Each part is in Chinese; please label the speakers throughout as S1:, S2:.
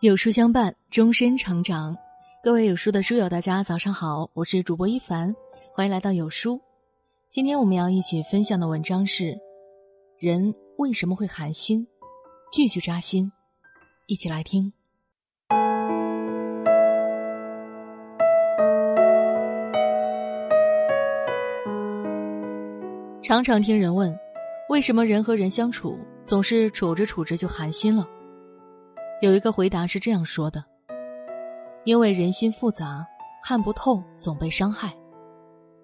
S1: 有书相伴，终身成长。各位有书的书友，大家早上好，我是主播一凡，欢迎来到有书。今天我们要一起分享的文章是：人为什么会寒心？句句扎心，一起来听。常常听人问，为什么人和人相处总是处着处着就寒心了？有一个回答是这样说的：“因为人心复杂，看不透，总被伤害；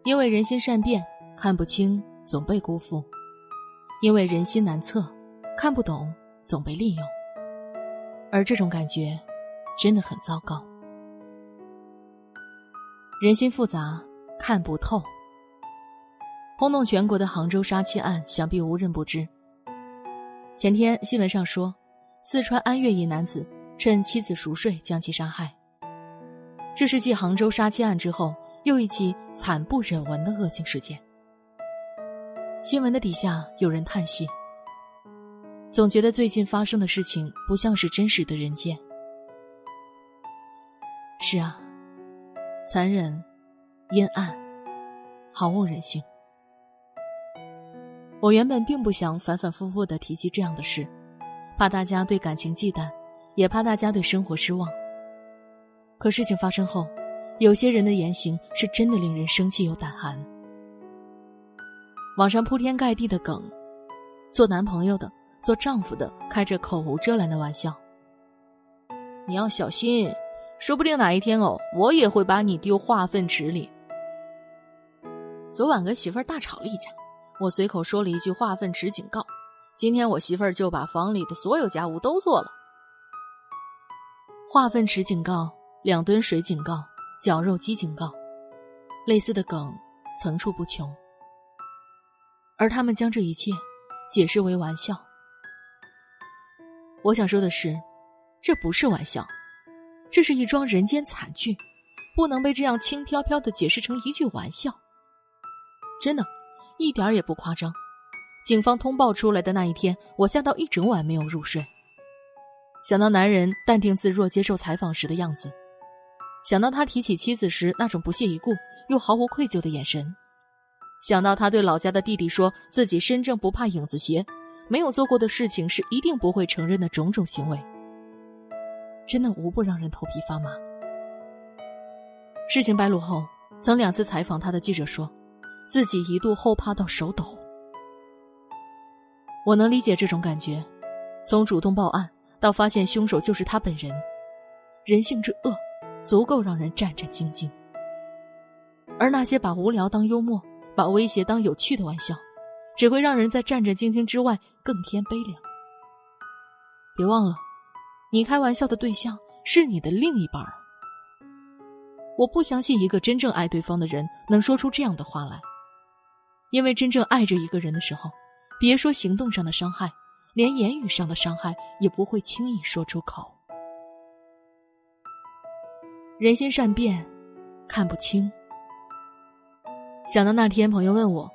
S1: 因为人心善变，看不清，总被辜负；因为人心难测，看不懂，总被利用。而这种感觉，真的很糟糕。人心复杂，看不透。轰动全国的杭州杀妻案，想必无人不知。前天新闻上说。”四川安岳一男子趁妻子熟睡将其杀害。这是继杭州杀妻案之后又一起惨不忍闻的恶性事件。新闻的底下有人叹息，总觉得最近发生的事情不像是真实的人间。是啊，残忍、阴暗、毫无人性。我原本并不想反反复复的提及这样的事。怕大家对感情忌惮，也怕大家对生活失望。可事情发生后，有些人的言行是真的令人生气又胆寒。网上铺天盖地的梗，做男朋友的、做丈夫的开着口无遮拦的玩笑。你要小心，说不定哪一天哦，我也会把你丢化粪池里。昨晚跟媳妇儿大吵了一架，我随口说了一句化粪池警告。今天我媳妇儿就把房里的所有家务都做了。化粪池警告，两吨水警告，绞肉机警告，类似的梗层出不穷。而他们将这一切解释为玩笑。我想说的是，这不是玩笑，这是一桩人间惨剧，不能被这样轻飘飘的解释成一句玩笑。真的，一点也不夸张。警方通报出来的那一天，我吓到一整晚没有入睡。想到男人淡定自若接受采访时的样子，想到他提起妻子时那种不屑一顾又毫无愧疚的眼神，想到他对老家的弟弟说自己身正不怕影子斜，没有做过的事情是一定不会承认的种种行为，真的无不让人头皮发麻。事情败露后，曾两次采访他的记者说，自己一度后怕到手抖。我能理解这种感觉，从主动报案到发现凶手就是他本人，人性之恶，足够让人战战兢兢。而那些把无聊当幽默、把威胁当有趣的玩笑，只会让人在战战兢兢之外更添悲凉。别忘了，你开玩笑的对象是你的另一半儿。我不相信一个真正爱对方的人能说出这样的话来，因为真正爱着一个人的时候。别说行动上的伤害，连言语上的伤害也不会轻易说出口。人心善变，看不清。想到那天朋友问我，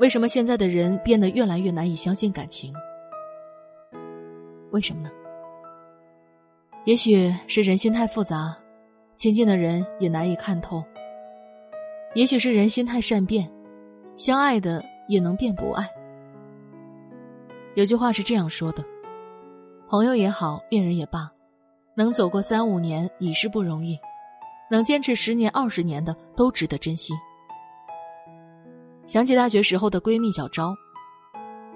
S1: 为什么现在的人变得越来越难以相信感情？为什么呢？也许是人心太复杂，亲近的人也难以看透；也许是人心太善变，相爱的也能变不爱。有句话是这样说的：“朋友也好，恋人也罢，能走过三五年已是不容易，能坚持十年、二十年的都值得珍惜。”想起大学时候的闺蜜小昭，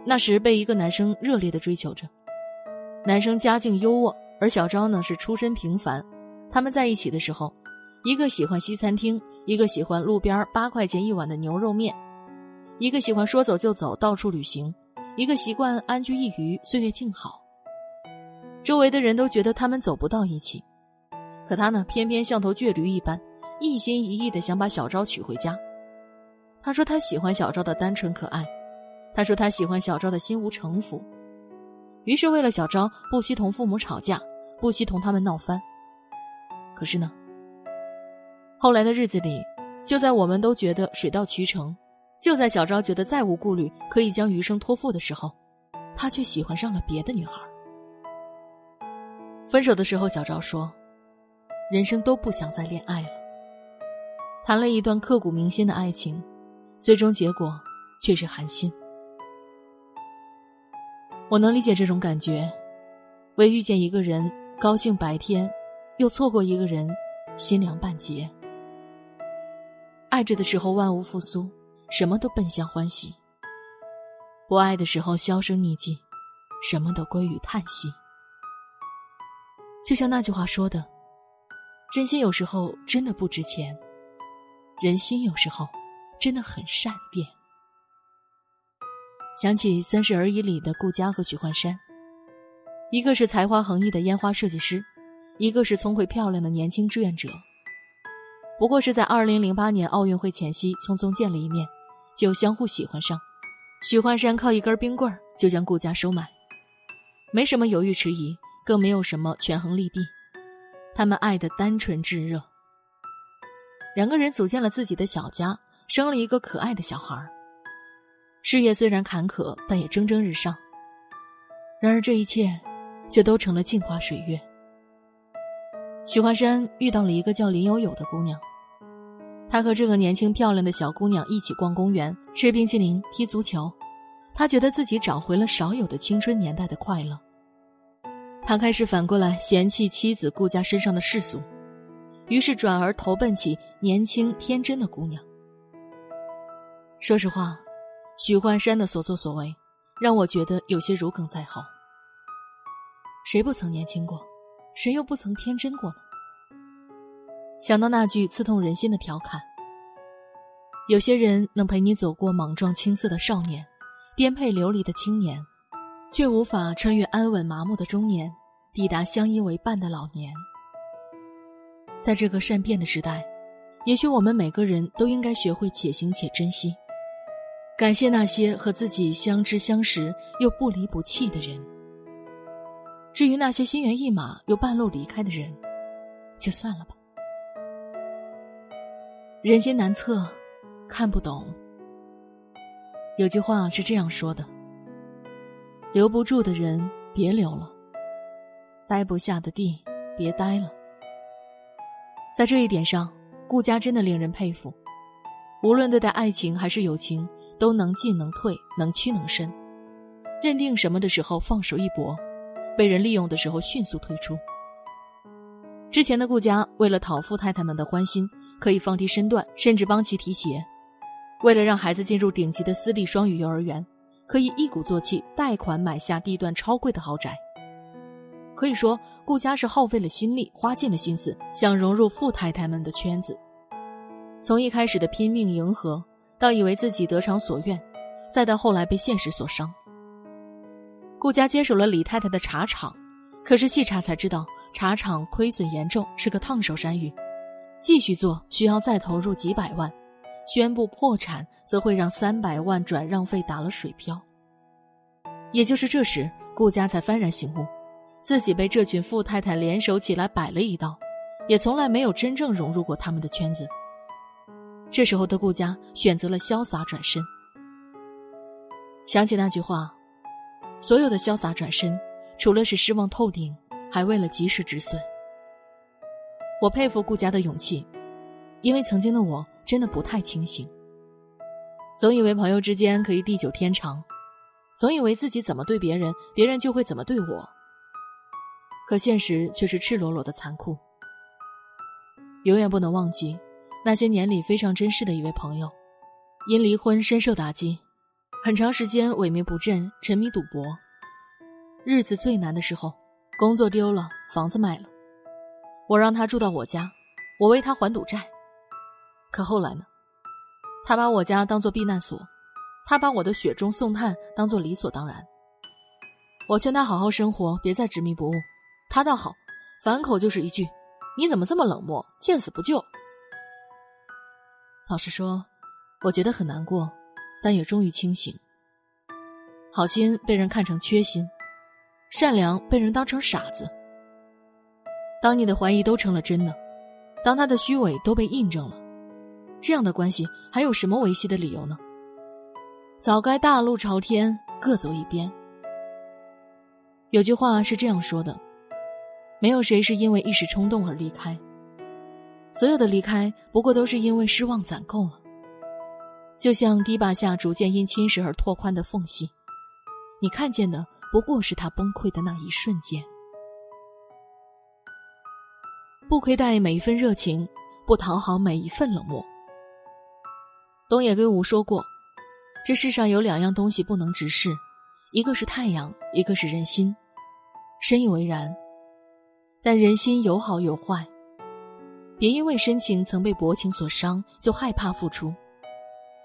S1: 那时被一个男生热烈的追求着，男生家境优渥，而小昭呢是出身平凡。他们在一起的时候，一个喜欢西餐厅，一个喜欢路边八块钱一碗的牛肉面，一个喜欢说走就走，到处旅行。一个习惯安居一隅，岁月静好。周围的人都觉得他们走不到一起，可他呢，偏偏像头倔驴一般，一心一意的想把小昭娶回家。他说他喜欢小昭的单纯可爱，他说他喜欢小昭的心无城府。于是为了小昭，不惜同父母吵架，不惜同他们闹翻。可是呢，后来的日子里，就在我们都觉得水到渠成。就在小昭觉得再无顾虑，可以将余生托付的时候，他却喜欢上了别的女孩。分手的时候，小昭说：“人生都不想再恋爱了。”谈了一段刻骨铭心的爱情，最终结果却是寒心。我能理解这种感觉，为遇见一个人高兴百天，又错过一个人，心凉半截。爱着的时候万物复苏，什么都奔向欢喜；不爱的时候销声匿迹，什么都归于叹息。就像那句话说的：“真心有时候真的不值钱，人心有时候真的很善变。”想起《三十而已》里的顾佳和许幻山，一个是才华横溢的烟花设计师，一个是聪慧漂亮的年轻志愿者。不过是在二零零八年奥运会前夕匆匆见了一面，就相互喜欢上。许幻山靠一根冰棍就将顾家收买，没什么犹豫迟疑，更没有什么权衡利弊，他们爱的单纯炙热。两个人组建了自己的小家，生了一个可爱的小孩事业虽然坎坷，但也蒸蒸日上。然而这一切，却都成了镜花水月。许幻山遇到了一个叫林有有的姑娘，他和这个年轻漂亮的小姑娘一起逛公园、吃冰淇淋、踢足球，他觉得自己找回了少有的青春年代的快乐。他开始反过来嫌弃妻子顾家身上的世俗，于是转而投奔起年轻天真的姑娘。说实话，许幻山的所作所为，让我觉得有些如鲠在喉。谁不曾年轻过？谁又不曾天真过呢？想到那句刺痛人心的调侃：“有些人能陪你走过莽撞青涩的少年，颠沛流离的青年，却无法穿越安稳麻木的中年，抵达相依为伴的老年。”在这个善变的时代，也许我们每个人都应该学会且行且珍惜，感谢那些和自己相知相识又不离不弃的人。至于那些心猿意马又半路离开的人，就算了吧。人心难测，看不懂。有句话是这样说的：留不住的人别留了，待不下的地别待了。在这一点上，顾家真的令人佩服。无论对待爱情还是友情，都能进能退，能屈能伸，认定什么的时候放手一搏。被人利用的时候，迅速退出。之前的顾家为了讨富太太们的欢心，可以放低身段，甚至帮其提鞋；为了让孩子进入顶级的私立双语幼儿园，可以一鼓作气贷款买下地段超贵的豪宅。可以说，顾家是耗费了心力，花尽了心思，想融入富太太们的圈子。从一开始的拼命迎合，到以为自己得偿所愿，再到后来被现实所伤。顾家接手了李太太的茶厂，可是细查才知道，茶厂亏损严重，是个烫手山芋。继续做需要再投入几百万，宣布破产则会让三百万转让费打了水漂。也就是这时，顾家才幡然醒悟，自己被这群富太太联手起来摆了一道，也从来没有真正融入过他们的圈子。这时候的顾家选择了潇洒转身。想起那句话。所有的潇洒转身，除了是失望透顶，还为了及时止损。我佩服顾家的勇气，因为曾经的我真的不太清醒，总以为朋友之间可以地久天长，总以为自己怎么对别人，别人就会怎么对我。可现实却是赤裸裸的残酷。永远不能忘记，那些年里非常珍视的一位朋友，因离婚深受打击。很长时间萎靡不振，沉迷赌博，日子最难的时候，工作丢了，房子卖了，我让他住到我家，我为他还赌债。可后来呢？他把我家当做避难所，他把我的雪中送炭当做理所当然。我劝他好好生活，别再执迷不悟，他倒好，反口就是一句：“你怎么这么冷漠，见死不救？”老实说，我觉得很难过。但也终于清醒。好心被人看成缺心，善良被人当成傻子。当你的怀疑都成了真的，当他的虚伪都被印证了，这样的关系还有什么维系的理由呢？早该大路朝天，各走一边。有句话是这样说的：没有谁是因为一时冲动而离开。所有的离开，不过都是因为失望攒够了。就像堤坝下逐渐因侵蚀而拓宽的缝隙，你看见的不过是它崩溃的那一瞬间。不亏待每一份热情，不讨好每一份冷漠。东野圭吾说过：“这世上有两样东西不能直视，一个是太阳，一个是人心。”深以为然。但人心有好有坏，别因为深情曾被薄情所伤就害怕付出，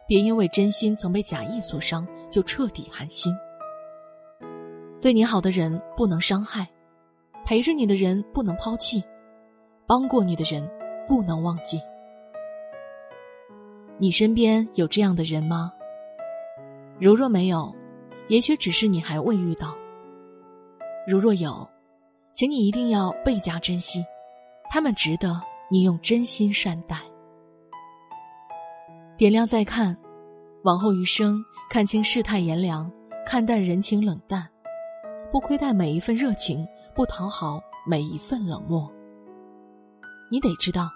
S1: 别因为真心曾被假意所伤就彻底寒心。对你好的人不能伤害，陪着你的人不能抛弃。帮过你的人，不能忘记。你身边有这样的人吗？如若没有，也许只是你还未遇到。如若有，请你一定要倍加珍惜，他们值得你用真心善待。点亮再看，往后余生，看清世态炎凉，看淡人情冷淡，不亏待每一份热情，不讨好每一份冷漠。你得知道，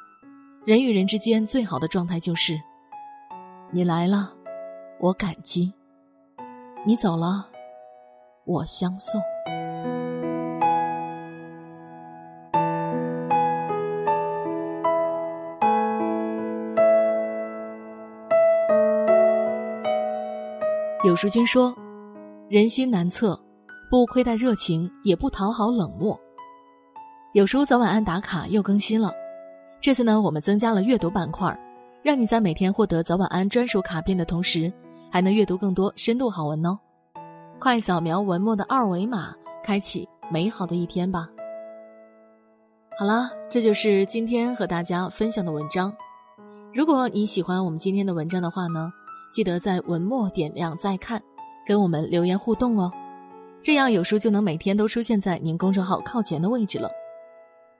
S1: 人与人之间最好的状态就是：你来了，我感激；你走了，我相送。有书君说：“人心难测，不亏待热情，也不讨好冷漠。”有书早晚安打卡又更新了。这次呢，我们增加了阅读板块，让你在每天获得早晚安专属卡片的同时，还能阅读更多深度好文哦。快扫描文末的二维码，开启美好的一天吧。好了，这就是今天和大家分享的文章。如果你喜欢我们今天的文章的话呢，记得在文末点亮再看，跟我们留言互动哦，这样有书就能每天都出现在您公众号靠前的位置了。